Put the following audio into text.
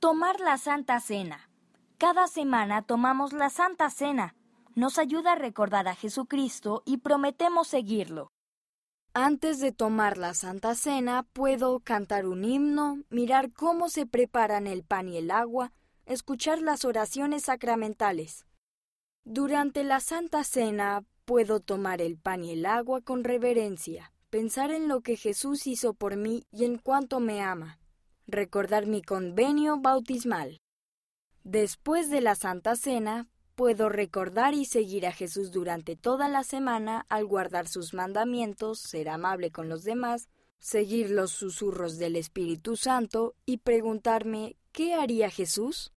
Tomar la Santa Cena. Cada semana tomamos la Santa Cena. Nos ayuda a recordar a Jesucristo y prometemos seguirlo. Antes de tomar la Santa Cena, puedo cantar un himno, mirar cómo se preparan el pan y el agua, escuchar las oraciones sacramentales. Durante la Santa Cena, puedo tomar el pan y el agua con reverencia, pensar en lo que Jesús hizo por mí y en cuánto me ama recordar mi convenio bautismal. Después de la Santa Cena, puedo recordar y seguir a Jesús durante toda la semana al guardar sus mandamientos, ser amable con los demás, seguir los susurros del Espíritu Santo y preguntarme ¿qué haría Jesús?